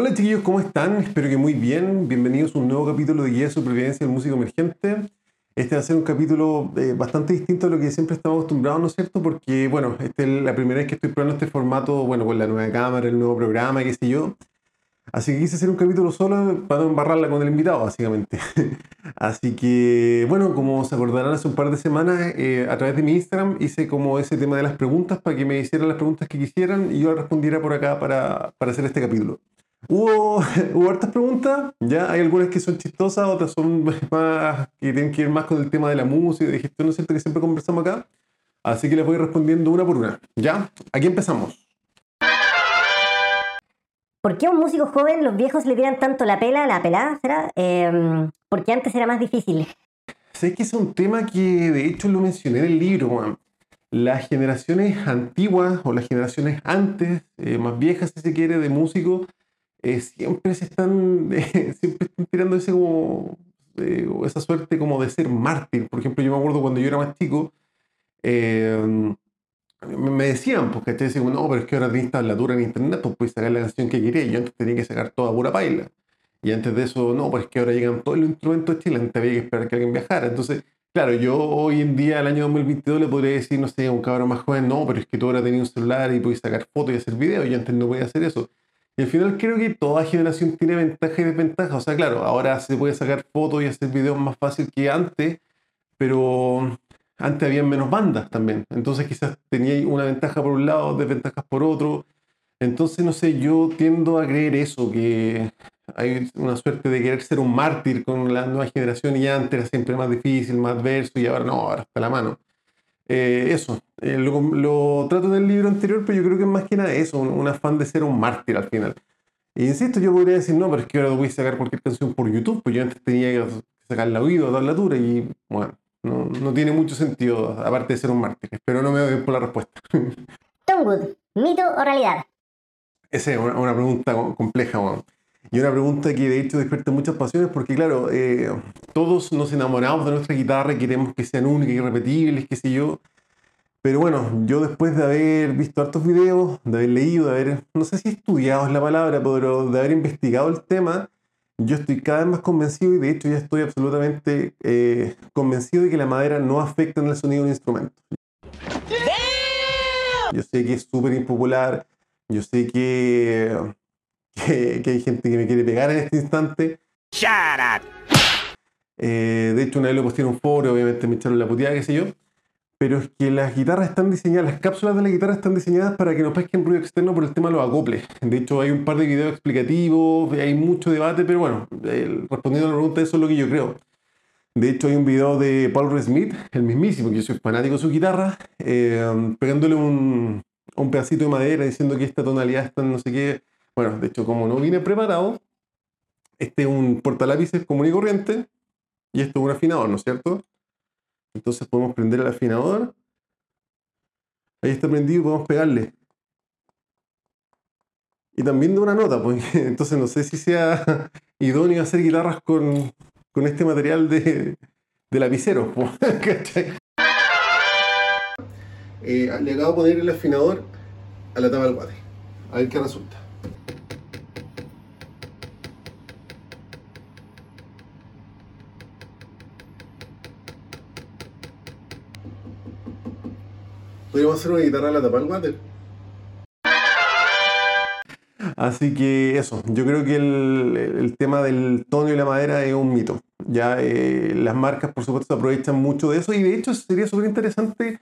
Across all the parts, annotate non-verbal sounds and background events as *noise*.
Hola chiquillos, ¿cómo están? Espero que muy bien. Bienvenidos a un nuevo capítulo de Guía de Supervivencia del Músico Emergente. Este va a ser un capítulo eh, bastante distinto a lo que siempre estamos acostumbrados, ¿no es cierto? Porque, bueno, esta es la primera vez que estoy probando este formato, bueno, con la nueva cámara, el nuevo programa, qué sé yo. Así que quise hacer un capítulo solo para no embarrarla con el invitado, básicamente. *laughs* Así que, bueno, como se acordarán hace un par de semanas, eh, a través de mi Instagram hice como ese tema de las preguntas para que me hicieran las preguntas que quisieran y yo respondiera por acá para, para hacer este capítulo. Hubo, *laughs* hubo hartas preguntas, ya hay algunas que son chistosas, otras son *laughs* más que tienen que ver más con el tema de la música, de gestión, ¿no es cierto? Que siempre conversamos acá. Así que les voy respondiendo una por una. ¿Ya? Aquí empezamos. ¿Por qué a un músico joven los viejos le dieran tanto la pela, la pelada, será? Eh, porque antes era más difícil. Sé que es un tema que de hecho lo mencioné en el libro, man. Las generaciones antiguas o las generaciones antes, eh, más viejas si se quiere, de músicos, eh, siempre se están, *laughs* eh, siempre están tirando ese como, eh, esa suerte como de ser mártir. Por ejemplo, yo me acuerdo cuando yo era más chico, eh, me decían, pues, ¿cachai? Decían, no, pero es que ahora tenés tablatura en internet, pues puedes sacar la canción que querías. Yo antes tenía que sacar toda pura paila. Y antes de eso, no, pues es que ahora llegan todos los instrumentos de Chile, antes había que esperar que alguien viajara. Entonces, claro, yo hoy en día, al año 2022, le podría decir, no sé, a un cabrón más joven, no, pero es que tú ahora tenías un celular y puedes sacar fotos y hacer videos. Yo antes no podía hacer eso. Y al final creo que toda generación tiene ventaja y desventaja. O sea, claro, ahora se puede sacar fotos y hacer videos más fácil que antes, pero antes había menos bandas también. Entonces quizás tenía una ventaja por un lado, desventajas por otro. Entonces, no sé, yo tiendo a creer eso, que hay una suerte de querer ser un mártir con la nueva generación y antes era siempre más difícil, más adverso y ahora no, ahora está la mano. Eh, eso, eh, lo, lo, trato en el libro anterior, pero yo creo que es más que nada eso, un, un afán de ser un mártir al final. E insisto, yo podría decir, no, pero es que ahora voy a sacar cualquier canción por YouTube, pues yo antes tenía que sacar la oído, dar la tablatura y bueno, no, no, tiene mucho sentido, aparte de ser un mártir. Espero no me doy por la respuesta. *laughs* Tom Wood, ¿mito o realidad? Esa es una, una pregunta compleja, bueno. Y una pregunta que de hecho despierta muchas pasiones porque, claro, eh, todos nos enamoramos de nuestra guitarra y queremos que sean únicas irrepetibles, qué sé yo. Pero bueno, yo después de haber visto hartos videos, de haber leído, de haber, no sé si estudiado es la palabra, pero de haber investigado el tema, yo estoy cada vez más convencido y de hecho ya estoy absolutamente eh, convencido de que la madera no afecta en el sonido de un instrumento. Yo sé que es súper impopular, yo sé que, que, que, hay gente que me quiere pegar en este instante. Shut up. Eh, de hecho, una vez lo posté en un foro, obviamente me echaron la puteada, qué sé yo. Pero es que las guitarras están diseñadas, las cápsulas de la guitarra están diseñadas para que no pesquen ruido externo por el tema de los acoples. De hecho, hay un par de videos explicativos, hay mucho debate, pero bueno, eh, respondiendo a la pregunta, eso es lo que yo creo. De hecho, hay un video de Paul Reed Smith, el mismísimo, que yo soy fanático de su guitarra, eh, pegándole un, un pedacito de madera diciendo que esta tonalidad está en no sé qué. Bueno, de hecho, como no vine preparado, este es un portalápices común y corriente y esto es un afinador, ¿no es cierto? Entonces podemos prender el afinador. Ahí está prendido y podemos pegarle. Y también de una nota, pues. *laughs* Entonces no sé si sea *laughs* idóneo hacer guitarras con, con este material de, de lapicero. *laughs* eh, le acabo de poner el afinador a la tapa del guate. A ver qué resulta. Podríamos hacer una guitarra a la tapa del water. Así que eso, yo creo que el, tema del tono y la madera es un mito. Ya eh, las marcas, por supuesto, aprovechan mucho de eso y de hecho sería súper interesante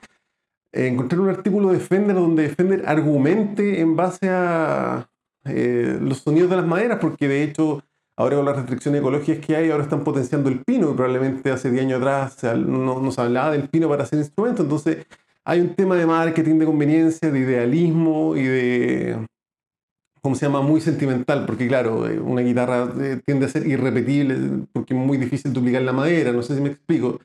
encontrar un artículo de Fender donde Fender argumente en base a eh, los sonidos de las maderas, porque de hecho ahora con las restricciones ecológicas que hay, ahora están potenciando el pino y probablemente hace 10 años atrás no, no se hablaba del pino para hacer instrumentos. Entonces hay un tema de marketing, de conveniencia, de idealismo y de, ¿cómo se llama? Muy sentimental, porque claro, una guitarra tiende a ser irrepetible porque es muy difícil duplicar la madera, no sé si me explico.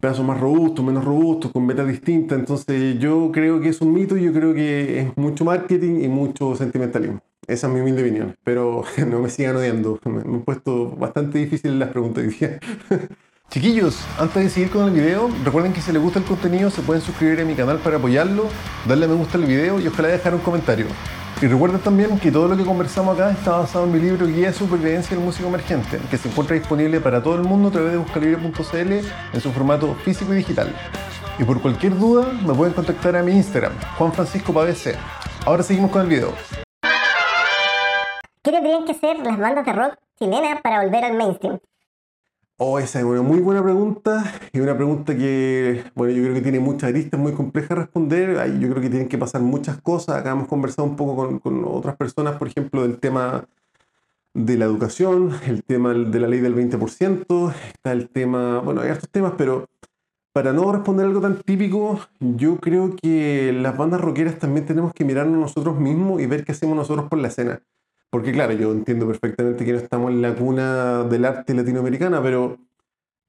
Pedazos más robustos, menos robustos, con metas distintas, entonces yo creo que es un mito yo creo que es mucho marketing y mucho sentimentalismo. Esa es mi humilde opinión, pero *laughs* no me sigan odiando, me han puesto bastante difíciles las preguntas hoy día. *laughs* Chiquillos, antes de seguir con el video, recuerden que si les gusta el contenido se pueden suscribir a mi canal para apoyarlo, darle me gusta al video y ojalá dejar un comentario. Y recuerden también que todo lo que conversamos acá está basado en mi libro Guía de Supervivencia del Músico Emergente, que se encuentra disponible para todo el mundo a través de buscalibre.cl en su formato físico y digital. Y por cualquier duda me pueden contactar a mi Instagram, Juan Francisco Pavese. Ahora seguimos con el video. ¿Qué tendrían que ser las bandas de rock chilenas para volver al mainstream? Oh, esa es una muy buena pregunta y una pregunta que, bueno, yo creo que tiene muchas aristas, muy compleja de responder. Yo creo que tienen que pasar muchas cosas. Acá hemos conversado un poco con, con otras personas, por ejemplo, del tema de la educación, el tema de la ley del 20%, está el tema, bueno, hay estos temas, pero para no responder algo tan típico, yo creo que las bandas rockeras también tenemos que mirarnos nosotros mismos y ver qué hacemos nosotros por la escena. Porque claro, yo entiendo perfectamente que no estamos en la cuna del arte latinoamericana, pero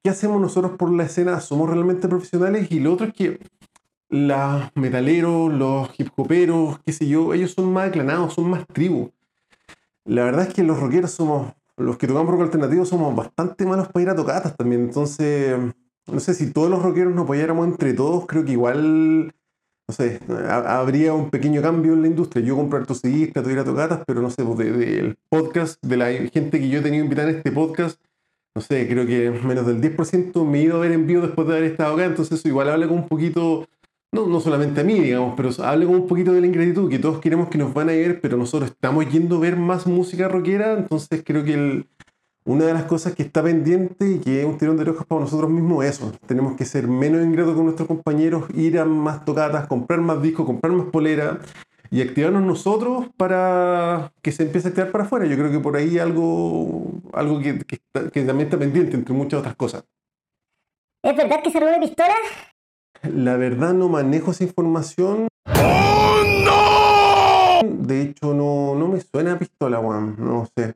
¿qué hacemos nosotros por la escena? ¿Somos realmente profesionales? Y lo otro es que los metaleros, los hip hoperos, qué sé yo, ellos son más aclanados, son más tribu. La verdad es que los rockeros somos, los que tocamos rock alternativo somos bastante malos para ir a tocatas también. Entonces, no sé, si todos los rockeros nos apoyáramos entre todos, creo que igual no sé, habría un pequeño cambio en la industria. Yo comprar tu CD, trato de ir a tocatas, pero no sé, pues, del podcast, de la gente que yo he tenido invitada en este podcast, no sé, creo que menos del 10% me he ido a ver en vivo después de haber estado acá, entonces eso igual habla con un poquito, no, no solamente a mí, digamos, pero habla con un poquito de la ingratitud, que todos queremos que nos van a ver, pero nosotros estamos yendo a ver más música rockera, entonces creo que el, una de las cosas que está pendiente y que es un tirón de orejas para nosotros mismos es eso. Tenemos que ser menos ingratos con nuestros compañeros, ir a más tocatas, comprar más discos, comprar más polera y activarnos nosotros para que se empiece a activar para afuera. Yo creo que por ahí algo, algo que, que, también está pendiente, entre muchas otras cosas. ¿Es verdad que se robó pistola? La verdad no manejo esa información. ¡Oh, no! De hecho, no, no me suena a pistola, Juan. No sé.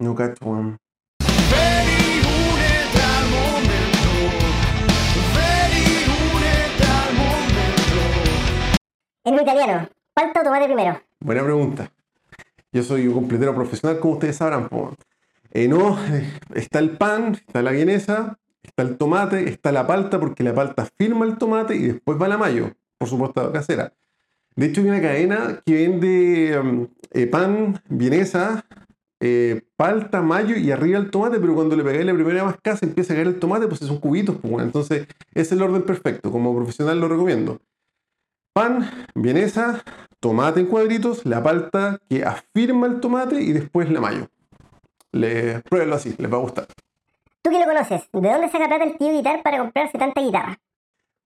No cacho, weón. En italiano, ¿falta o tomate primero? Buena pregunta. Yo soy un completero profesional, como ustedes sabrán. Eh, no, está el pan, está la vienesa, está el tomate, está la palta, porque la palta firma el tomate y después va la mayo, por supuesto casera. De hecho, hay una cadena que vende um, eh, pan, vienesa, eh, palta, mayo y arriba el tomate, pero cuando le pegáis la primera mascada se empieza a caer el tomate, pues son cubitos. Pues, entonces, es el orden perfecto. Como profesional lo recomiendo. Pan, vienesa, tomate en cuadritos, la palta que afirma el tomate y después la mayo. Le, pruébenlo así, les va a gustar. ¿Tú que lo conoces? ¿De dónde saca plata el tío guitar para comprarse tanta guitarra?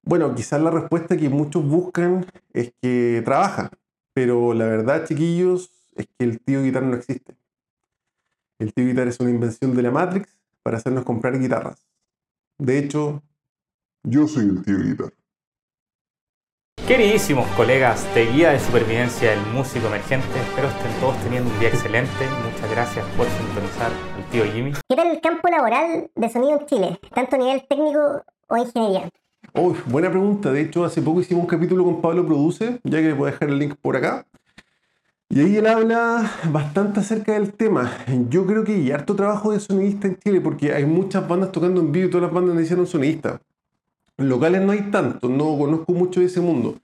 Bueno, quizás la respuesta que muchos buscan es que trabaja, pero la verdad, chiquillos, es que el tío guitar no existe. El tío guitar es una invención de la Matrix para hacernos comprar guitarras. De hecho, yo soy el tío guitar. Queridísimos colegas de Guía de Supervivencia del Músico Emergente, espero estén todos teniendo un día excelente. Muchas gracias por sintonizar al tío Jimmy. ¿Qué tal el campo laboral de sonido en Chile, tanto a nivel técnico o ingeniería? Oh, buena pregunta. De hecho, hace poco hicimos un capítulo con Pablo Produce, ya que les voy a dejar el link por acá. Y ahí él habla bastante acerca del tema. Yo creo que hay harto trabajo de sonidista en Chile porque hay muchas bandas tocando en vivo y todas las bandas necesitan sonidista. Locales no hay tanto, no conozco mucho de ese mundo.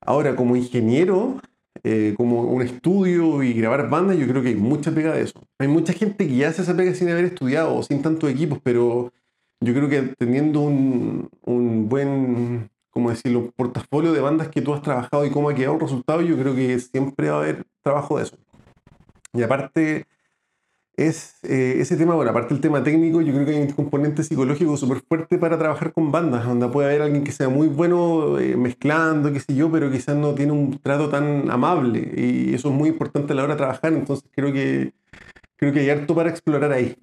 Ahora, como ingeniero, eh, como un estudio y grabar bandas, yo creo que hay mucha pega de eso. Hay mucha gente que ya hace esa pega sin haber estudiado sin tantos equipos, pero yo creo que teniendo un buen como decirlo, portafolio de bandas que tú has trabajado y cómo ha quedado el resultado, yo creo que siempre va a haber trabajo de eso. Y aparte, es eh, ese tema, bueno, aparte del tema técnico, yo creo que hay un componente psicológico súper fuerte para trabajar con bandas, donde puede haber alguien que sea muy bueno eh, mezclando, qué sé yo, pero quizás no tiene un trato tan amable. Y eso es muy importante a la hora de trabajar, entonces creo que, creo que hay harto para explorar ahí.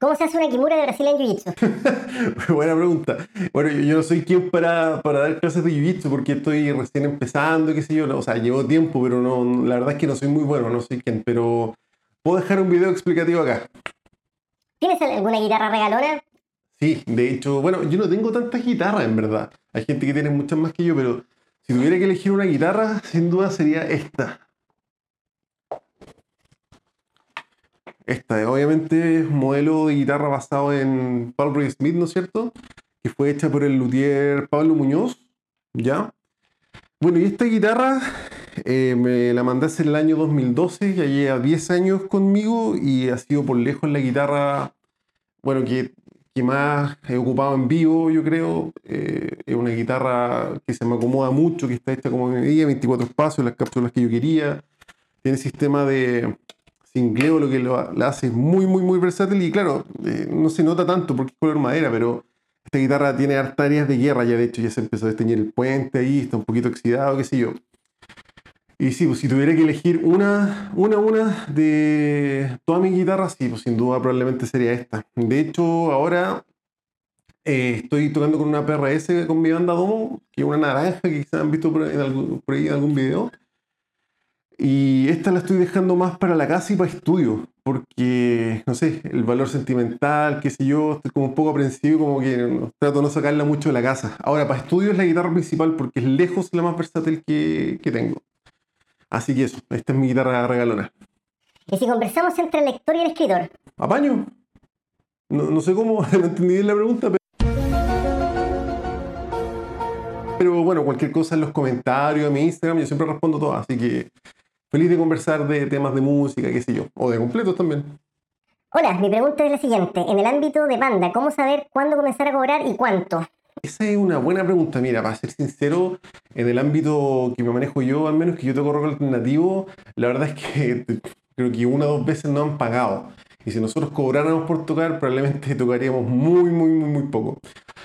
¿Cómo se hace una kimura de Brasil en Jiu-Jitsu? *laughs* Buena pregunta. Bueno, yo, no soy quien para, para dar clases de Jiu-Jitsu porque estoy recién empezando, qué sé yo. o sea, llevo tiempo, pero no, la verdad es que no soy muy bueno, no soy quien. Pero puedo dejar un video explicativo acá. ¿Tienes alguna guitarra regalona? Sí, de hecho, bueno, yo no tengo tantas guitarras en verdad. Hay gente que tiene muchas más que yo, pero si tuviera que elegir una guitarra, sin duda sería esta. Esta, obviamente, es modelo de guitarra basado en Paul Roy Smith, ¿no es cierto? Que fue hecha por el luthier Pablo Muñoz, ¿ya? Bueno, y esta guitarra eh, me la mandé hace el año 2012, ya lleva 10 años conmigo y ha sido por lejos la guitarra, bueno, que, más he ocupado en vivo, yo creo. Eh, es una guitarra que se me acomoda mucho, que está hecha como me medida, 24 espacios, las cápsulas que yo quería. Tiene sistema de cingleo, lo que lo, hace muy, muy, muy versátil y claro, eh, no se nota tanto porque es color madera, pero esta guitarra tiene hartas áreas de guerra ya, de hecho ya se empezó a desteñir el puente ahí, está un poquito oxidado, qué sé yo. Y sí, pues si tuviera que elegir una, una, una de todas mis guitarras, sí, pues sin duda probablemente sería esta. De hecho, ahora eh, estoy tocando con una PRS con mi banda Domo, que es una naranja que quizás han visto por, por ahí en algún video. Y esta la estoy dejando más para la casa y para estudio, porque, no sé, el valor sentimental, qué sé yo, estoy como un poco aprensivo, como que no- trato de no sacarla mucho de la casa. Ahora, para estudio es la guitarra principal porque es lejos la más versátil que, que tengo. Así que eso, esta es mi guitarra regalona. Y si conversamos entre el lector y el escritor, ¿Apaño? No, no sé cómo, *laughs* no entendí bien la pregunta, pero... Pero bueno, cualquier cosa en los comentarios de mi Instagram, yo siempre respondo todo, así que feliz de conversar de temas de música, qué sé yo, o de completos también. Hola, mi pregunta es la siguiente. En el ámbito de banda, ¿cómo saber cuándo comenzar a cobrar y cuánto? Esa es una buena pregunta. Mira, para ser sincero, en el ámbito que me manejo yo, al menos que yo toco rock alternativo, la verdad es que *laughs* creo que una o dos veces no han pagado. Y si nosotros cobráramos por tocar, probablemente *laughs* tocaríamos muy, muy, muy, muy poco.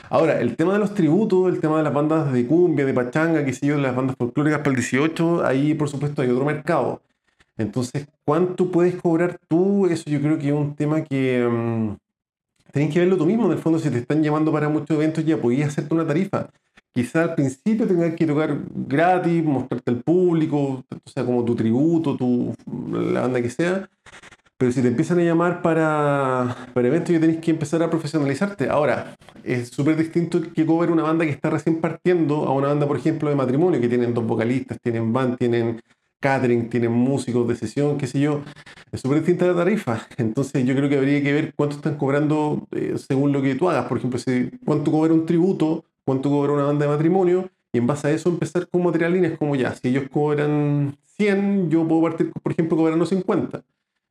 Ahora, el tema de los tributos, el tema de las bandas de cumbia, de pachanga, qué sé yo, de las bandas folclóricas para el 18, ahí por supuesto hay otro mercado. Entonces, ¿cuánto puedes cobrar tú? Eso yo creo que es un tema que mm, tenés que verlo tú mismo. En el fondo, si te están llamando para muchos eventos, ya podías hacerte una tarifa. Quizá al principio tengas que tocar gratis, mostrarte al público, o sea, como tu tributo, tu, la banda que sea. Pero si te empiezan a llamar para, eventos, ya tenés que empezar a profesionalizarte. Ahora, es súper distinto que cover una banda que está recién partiendo a una banda, por ejemplo, de matrimonio, que tienen dos vocalistas, tienen band, tienen catering, tienen músicos de sesión, qué sé yo. Es súper distinta la tarifa. Entonces yo creo que habría que ver cuánto están cobrando eh, según lo que tú hagas. Por ejemplo, cuánto cobra un tributo, cuánto cobra una banda de matrimonio, y en base a eso empezar con materialines como ya, si ellos cobran 100, yo puedo partir, por ejemplo, cobrando 50.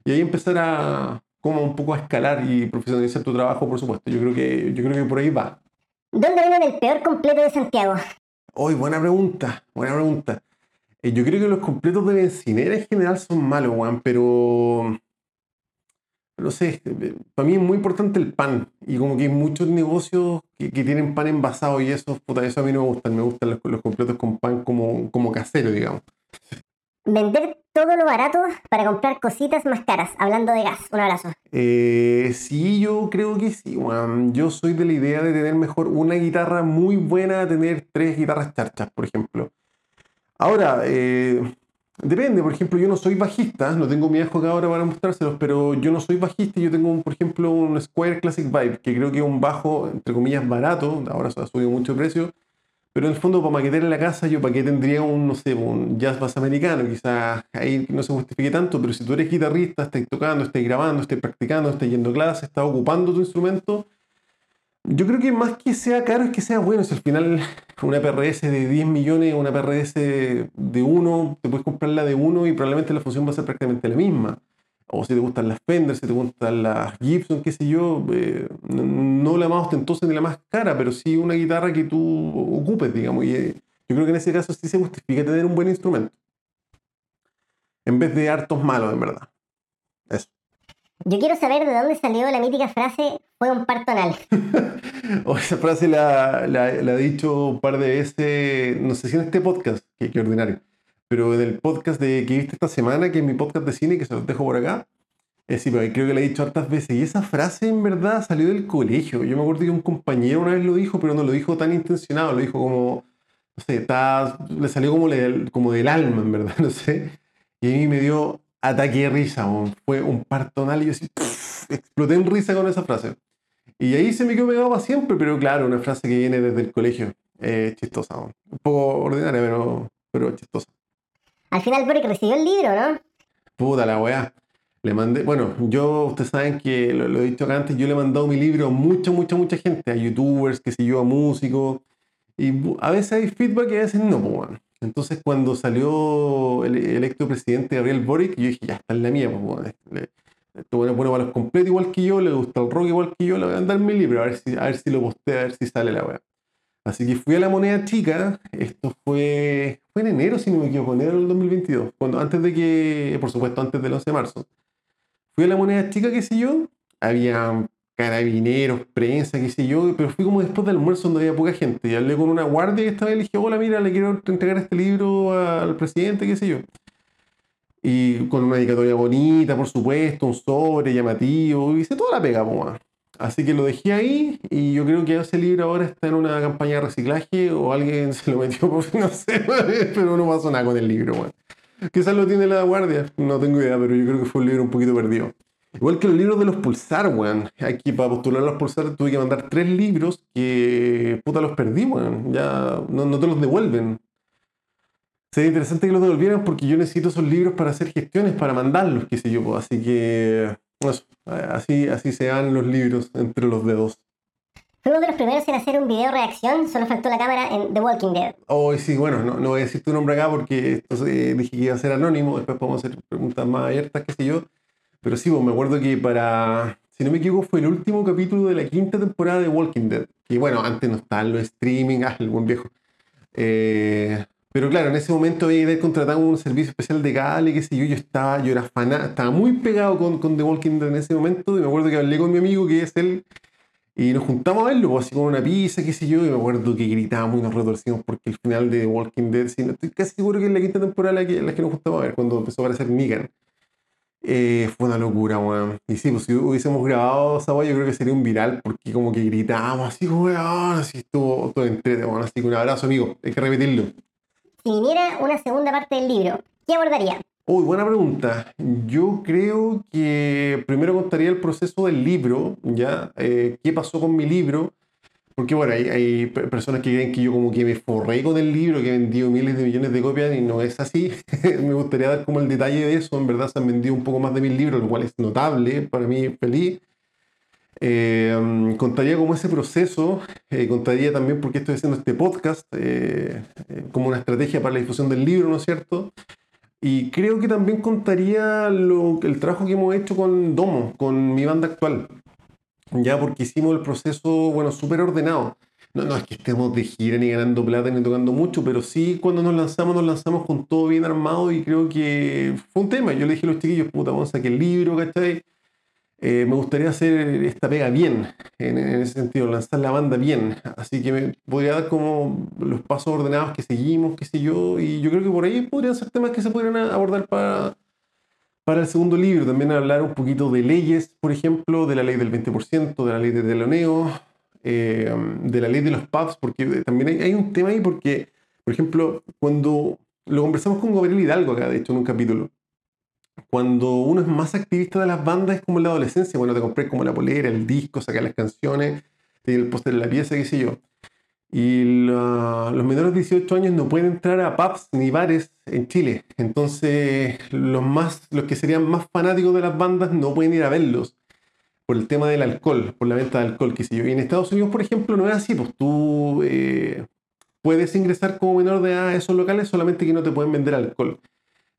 Y ahí empezar a como un poco a escalar y profesionalizar tu trabajo, por supuesto. Yo creo que, yo creo que por ahí va. ¿Dónde venden el peor completo de Santiago? Hoy, buena pregunta, buena pregunta. Eh, yo creo que los completos de bencinera en general son malos, Juan, pero no sé, eh, para mí es muy importante el pan. Y como que hay muchos negocios que, que tienen pan envasado y eso, puta, eso a mí no me gustan. Me gustan los, los completos con pan como, como casero, digamos. Vender todo lo barato para comprar cositas más caras. Hablando de gas. Un abrazo. Eh, sí, yo creo que sí, Juan. Yo soy de la idea de tener mejor una guitarra muy buena tener tres guitarras charchas, por ejemplo. Ahora, eh, depende, por ejemplo, yo no soy bajista, no tengo mi hijo acá ahora para mostrárselos, pero yo no soy bajista, yo tengo, por ejemplo, un Square Classic Vibe, que creo que es un bajo, entre comillas, barato, ahora se ha subido mucho de precio, pero en el fondo para maquetear en la casa, yo para qué tendría un, no sé, un jazz bass americano, quizás ahí no se justifique tanto, pero si tú eres guitarrista, estás tocando, estás grabando, estás practicando, estás yendo a clase, estás ocupando tu instrumento, yo creo que más que sea caro es que sea bueno. Si al final una PRS de 10 millones, una PRS de 1, te puedes comprar la de 1 y probablemente la función va a ser prácticamente la misma. O si te gustan las Fender, si te gustan las Gibson, qué sé yo, eh, no, la más ostentosa ni la más cara, pero sí una guitarra que tú ocupes, digamos. Y eh, yo creo que en ese caso sí se justifica tener un buen instrumento. En vez de hartos malos, en verdad. Eso. Yo quiero saber de dónde salió la mítica frase fue un parto anal. *laughs* O esa frase la, la, la he dicho un par de veces, no sé si en este podcast, que, que ordinario, pero en el podcast de que viste esta semana, que es mi podcast de cine, que se los dejo por acá, eh, sí, creo que la he dicho hartas veces. Y esa frase en verdad salió del colegio. Yo me acuerdo que un compañero una vez lo dijo, pero no lo dijo tan intencionado, lo dijo como, no sé, está, le salió como, le- como del alma, en verdad, *laughs* no sé. Y a mí me dio ataque de risa, weón. fue un partonal y yo así, pff, exploté en risa con esa frase. Y ahí se me quedó pegado para siempre, pero claro, una frase que viene desde el colegio. Eh, chistosa, un poco ordinaria, pero, pero chistosa. Al final Boric recibió el libro, ¿no? Puta la weá. Le mandé, bueno, yo, ustedes saben que lo, he dicho acá antes, yo le he mandado mi libro a mucha, mucha, mucha gente, a youtubers, que sé yo, a músicos, y a veces hay feedback y a veces no, pues. Entonces, cuando salió el electo presidente Gabriel Boric, yo dije, ya está en la mía, pues, bueno, esto bueno, bueno para los completos igual que yo, le gusta el rock igual que yo, le voy a mandar mi libro, a ver si, a ver si lo posteo, a ver si sale la weá. Así que fui a la moneda chica, esto fue, fue en enero, si no me equivoco, enero del 2022, cuando, antes de que, por supuesto, antes del 11 de marzo. Fui a la moneda chica, qué sé yo, había carabineros, prensa, qué sé yo, pero fui como después del almuerzo donde había poca gente. Y hablé con una guardia que estaba y le dije, hola, mira, le quiero entregar este libro al presidente, qué sé yo. Y con una dedicatoria bonita, por supuesto, un sobre llamativo, hice toda la pega, pues. Así que lo dejé ahí y yo creo que ese libro ahora está en una campaña de reciclaje o alguien se lo metió *laughs* por no sé, *laughs* pero no pasó nada con el libro, bueno. Quizás lo tiene la guardia, no tengo idea, pero yo creo que fue un libro un poquito perdido. Igual que los libros de los Pulsar, weón. Aquí para postular a los Pulsar tuve que mandar tres libros que puta los perdí, weón. Ya no, no te los devuelven. Sería interesante que los devolvieran porque yo necesito esos libros para hacer gestiones, para mandarlos, qué sé yo. Así que así, así se dan los libros entre los dedos. Fue uno de los primeros en hacer un video reacción, solo faltó la cámara en The Walking Dead. Oh, sí, bueno, no, no voy a decir tu nombre acá porque esto, dije que iba a ser anónimo, después podemos hacer preguntas más abiertas, qué sé yo. Pero sí, pues, me acuerdo que para, si no me equivoco, fue el último capítulo de la quinta temporada de Walking Dead. Y bueno, antes no estaba los streaming, ah, el buen viejo. Eh, pero claro, en ese momento había contratado un servicio especial de cable, qué sé yo, yo estaba, yo era fan, estaba muy pegado con, con The Walking Dead en ese momento, y me acuerdo que hablé con mi amigo, que es él, y nos juntamos a verlo, pues, así con una pizza, qué sé yo, y me acuerdo que gritábamos y nos retorcimos porque el final de The Walking Dead, sí, estoy casi seguro que es la quinta temporada la que, la que nos juntamos a ver, cuando empezó a aparecer Negan. Eh, fue una locura, weón. Y sí, pues si hubiésemos grabado esa weón, yo creo que sería un viral, porque como que gritábamos así, weón, así estuvo todo entrete, weón. Así que un abrazo, amigo, hay que repetirlo. Si viniera una segunda parte del libro, ¿qué abordaría? Uy, buena pregunta. Yo creo que primero contaría el proceso del libro, ¿ya? Eh, ¿Qué pasó con mi libro? Porque bueno, hay, personas que creen que yo como que me forré con el libro, que he vendido miles de millones de copias y no es así. *laughs* me gustaría dar como el detalle de eso. En verdad se han vendido un poco más de mil libros, lo cual es notable, para mí feliz. Eh, contaría como ese proceso, eh, contaría también por qué estoy haciendo este podcast, eh, como una estrategia para la difusión del libro, ¿no es cierto? Y creo que también contaría lo, el trabajo que hemos hecho con Domo, con mi banda actual ya porque hicimos el proceso, bueno, súper ordenado. No, no es que estemos de gira ni ganando plata ni tocando mucho, pero sí cuando nos lanzamos, nos lanzamos con todo bien armado y creo que fue un tema. Yo le dije a los chiquillos, puta, vamos a sacar el libro, ¿cachai? Eh, me gustaría hacer esta pega bien, en, ese sentido, lanzar la banda bien. Así que me podría dar como los pasos ordenados que seguimos, qué sé yo, y yo creo que por ahí podrían ser temas que se podrían abordar para, para el segundo libro también hablar un poquito de leyes, por ejemplo, de la ley del 20%, de la ley de teloneo, eh, de la ley de los pubs, porque también hay, un tema ahí porque, por ejemplo, cuando lo conversamos con Gabriel Hidalgo acá, de hecho, en un capítulo, cuando uno es más activista de las bandas es como en la adolescencia, bueno, te compré como la polera, el disco, sacar las canciones, el póster de la pieza, qué sé yo. Y los menores de 18 años no pueden entrar a pubs ni bares en Chile. Entonces, los, más, los que serían más fanáticos de las bandas no pueden ir a verlos por el tema del alcohol, por la venta de alcohol, qué sé yo. Y en Estados Unidos, por ejemplo, no es así. Pues tú eh, puedes ingresar como menor de edad a esos locales, solamente que no te pueden vender alcohol.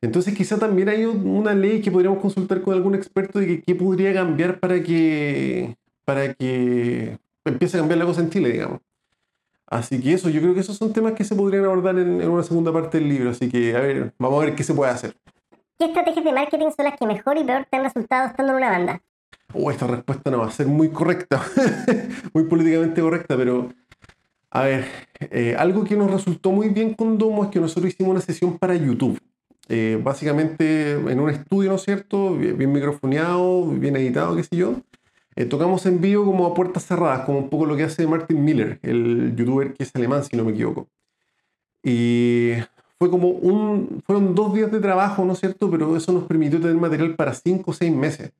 Entonces, quizá también hay una ley que podríamos consultar con algún experto de que qué podría cambiar para que, para que empiece a cambiar la cosa en Chile, digamos. Así que eso, yo creo que esos son temas que se podrían abordar en, una segunda parte del libro. Así que, a ver, vamos a ver qué se puede hacer. ¿Qué estrategias de marketing son las que mejor y peor te han resultado estando en una banda? Oh, esta respuesta no va a ser muy correcta, *laughs* muy políticamente correcta, pero a ver, eh, algo que nos resultó muy bien con Domo es que nosotros hicimos una sesión para YouTube. Eh, básicamente en un estudio, ¿no es cierto? Bien, bien microfoneado, bien editado, qué sé yo. Eh, tocamos en vivo como a puertas cerradas, como un poco lo que hace Martin Miller, el youtuber que es alemán, si no me equivoco. Y fue como un, fueron dos días de trabajo, ¿no es cierto? Pero eso nos permitió tener material para cinco o seis meses.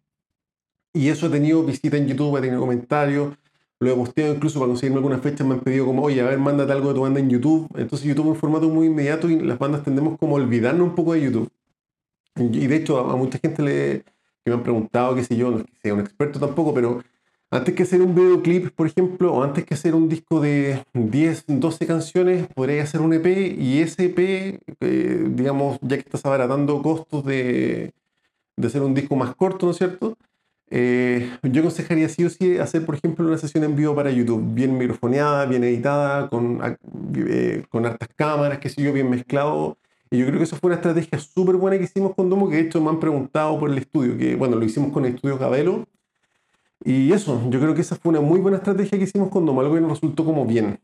Y eso ha tenido visita en YouTube, ha tenido comentarios, lo he posteado incluso para conseguirme algunas fechas, me han pedido como, oye, a ver, mándate algo de tu banda en YouTube. Entonces YouTube es un formato muy inmediato y las bandas tendemos como a olvidarnos un poco de YouTube. Y de hecho a mucha gente le, que me han preguntado, qué sé yo, no es que sea un experto tampoco, pero Antes que hacer un videoclip, por ejemplo, o antes que hacer un disco de 10, 12 canciones, podría hacer un EP y ese EP, eh, digamos, ya que estás abaratando costos de, de hacer un disco más corto, ¿no es cierto? Eh, yo aconsejaría sí o sí hacer, por ejemplo, una sesión en vivo para YouTube, bien microfoneada, bien editada, con, eh, con hartas cámaras, qué sé yo, bien mezclado. Y yo creo que eso fue una estrategia súper buena que hicimos con Domo, que de hecho me han preguntado por el estudio, que bueno, lo hicimos con el estudio Gabelo, y eso, yo creo que esa fue una muy buena estrategia que hicimos con Domo, algo que nos resultó como bien.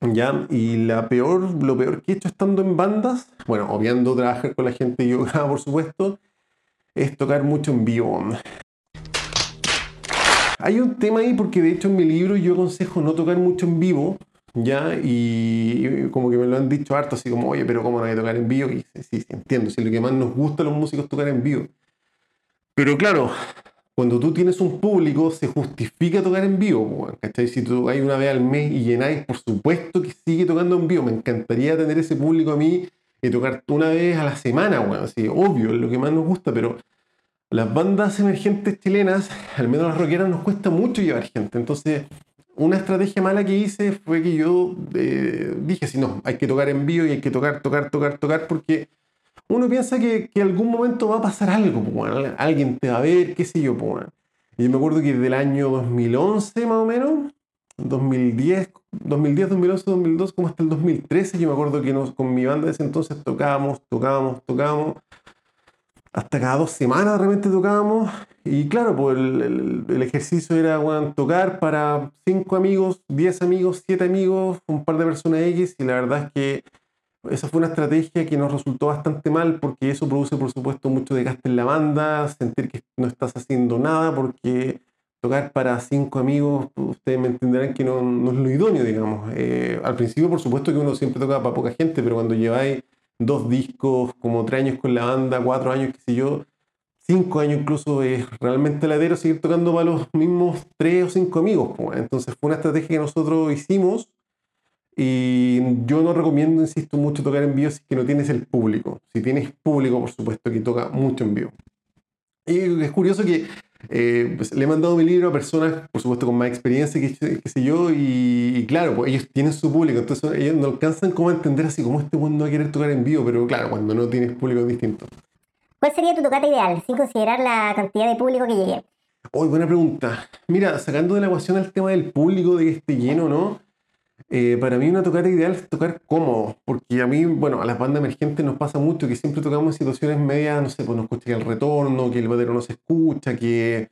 ¿Ya? Y la peor, lo peor que he hecho estando en bandas, bueno, obviando trabajar con la gente yoga, *laughs* por supuesto, es tocar mucho en vivo. Hay un tema ahí porque de hecho en mi libro yo aconsejo no tocar mucho en vivo, ¿ya? Y como que me lo han dicho harto, así como, oye, pero ¿cómo no hay que tocar en vivo? Y sí, sí, entiendo, si lo que más nos gusta a los músicos es tocar en vivo. Pero claro, cuando tú tienes un público, se justifica tocar en vivo, ¿cachai? Si tú hay una vez al mes y llenáis, por supuesto que sigue tocando en vivo. Me encantaría tener ese público a mí y tocar una vez a la semana, bueno, así, obvio, es lo que más nos gusta, pero las bandas emergentes chilenas, al menos las rockeras, nos cuesta mucho llevar gente. Entonces, una estrategia mala que hice fue que yo eh, dije, si no, hay que tocar en vivo y hay que tocar, tocar, tocar, tocar, porque uno piensa que, que algún momento va a pasar algo, pues, alguien te va a ver, qué sé yo. Pues, y yo me acuerdo que desde el año 2011 más o menos, 2010, 2010, 2011, 2012, como hasta el 2013, yo me acuerdo que con mi banda de ese entonces tocábamos, tocábamos, tocábamos. Hasta cada dos semanas de repente tocábamos. Y claro, pues el, el, ejercicio era tocar para cinco amigos, diez amigos, siete amigos, un par de personas X. Y la verdad es que esa fue una estrategia que nos resultó bastante mal porque eso produce, por supuesto, mucho desgaste en la banda, sentir que no estás haciendo nada porque tocar para cinco amigos, ustedes me entenderán que no, no es lo idóneo, digamos. Eh, al principio, por supuesto que uno siempre toca para poca gente, pero cuando lleváis dos discos, como tres años con la banda, cuatro años, qué sé yo, cinco años incluso, es realmente ladero seguir tocando para los mismos tres o cinco amigos. Entonces fue una estrategia que nosotros hicimos y yo no recomiendo, insisto, mucho tocar en vivo si es que no tienes el público. Si tienes público, por supuesto, que toca mucho en vivo. Y es curioso que eh, pues, le he mandado mi libro a personas, por supuesto, con más experiencia, que, que sé yo, y, claro, pues ellos tienen su público, entonces ellos no alcanzan como a entender así como este mundo va a querer tocar en vivo, pero claro, cuando no tienes público es distinto. ¿Cuál sería tu tocata ideal, sin considerar la cantidad de público que llegue? Uy, buena pregunta. Mira, sacando de la ecuación el tema del público, de que esté lleno, ¿no? Eh, para mí una tocata ideal es tocar cómodo, porque a mí, bueno, a las bandas emergentes nos pasa mucho que siempre tocamos situaciones medias, no sé, pues nos escucha el retorno, que el batero no se escucha, que,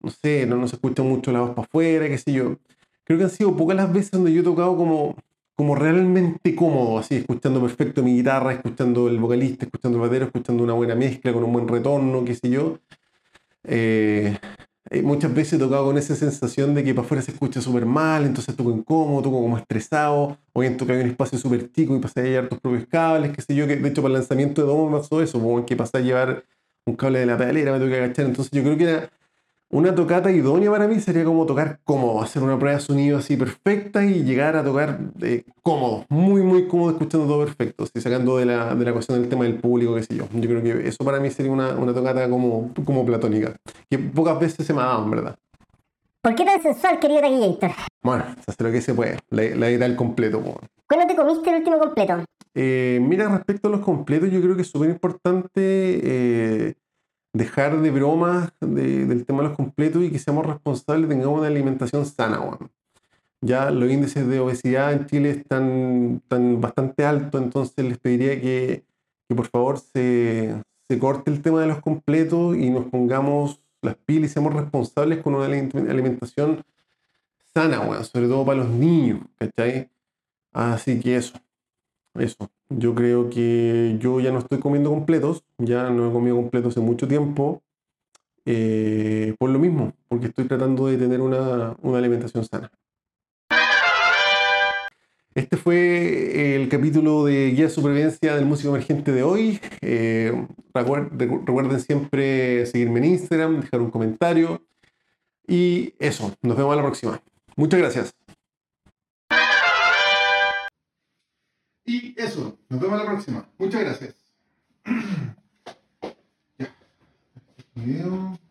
no sé, no, se escucha mucho la voz para afuera, qué sé yo. Creo que han sido pocas las veces donde yo he tocado como, como realmente cómodo, así, escuchando perfecto mi guitarra, escuchando el vocalista, escuchando el batero, escuchando una buena mezcla, con un buen retorno, qué sé yo. Eh, eh, muchas veces he tocado con esa sensación de que para afuera se escucha súper mal, entonces toco incómodo, toco como estresado, o bien toco en un espacio súper chico y pasé a llevar tus propios cables, qué sé yo, que de hecho para el lanzamiento de Domo me pasó eso, como que pasé a llevar un cable de la pedalera, me tengo que agachar, entonces yo creo que era una tocata idónea para mí sería como tocar cómodo, hacer una prueba de sonido así perfecta y llegar a tocar eh, cómodo, muy, muy cómodo, escuchando todo perfecto, así, sacando de la, de la cuestión del tema del público, qué sé yo. Yo creo que eso para mí sería una, una tocata como, como platónica, que pocas veces se me ha dado, en verdad. ¿Por qué tan sensual, querido Taquillator? Bueno, se hace lo que se puede, la, la idea del completo. ¿Cuándo te comiste el último completo? Eh, mira, respecto a los completos, yo creo que es súper importante eh, dejar de bromas del tema de los completos y que seamos responsables, tengamos una alimentación sana. Ya los índices de obesidad en Chile están, están bastante altos, entonces les pediría que, que por favor se, se, corte el tema de los completos y nos pongamos las pilas y seamos responsables con una alimentación sana, sobre todo para los niños, ¿cachai? Así que eso, eso. Yo creo que yo ya no estoy comiendo completos, ya no he comido completos hace mucho tiempo, eh, por lo mismo, porque estoy tratando de tener una, alimentación sana. Este fue el capítulo de Guía de Supervivencia del Músico Emergente de hoy. Eh, recuerden siempre seguirme en Instagram, dejar un comentario. Y eso, nos vemos a la próxima. Muchas gracias. Y eso, nos vemos la próxima. Muchas gracias. *clears throat*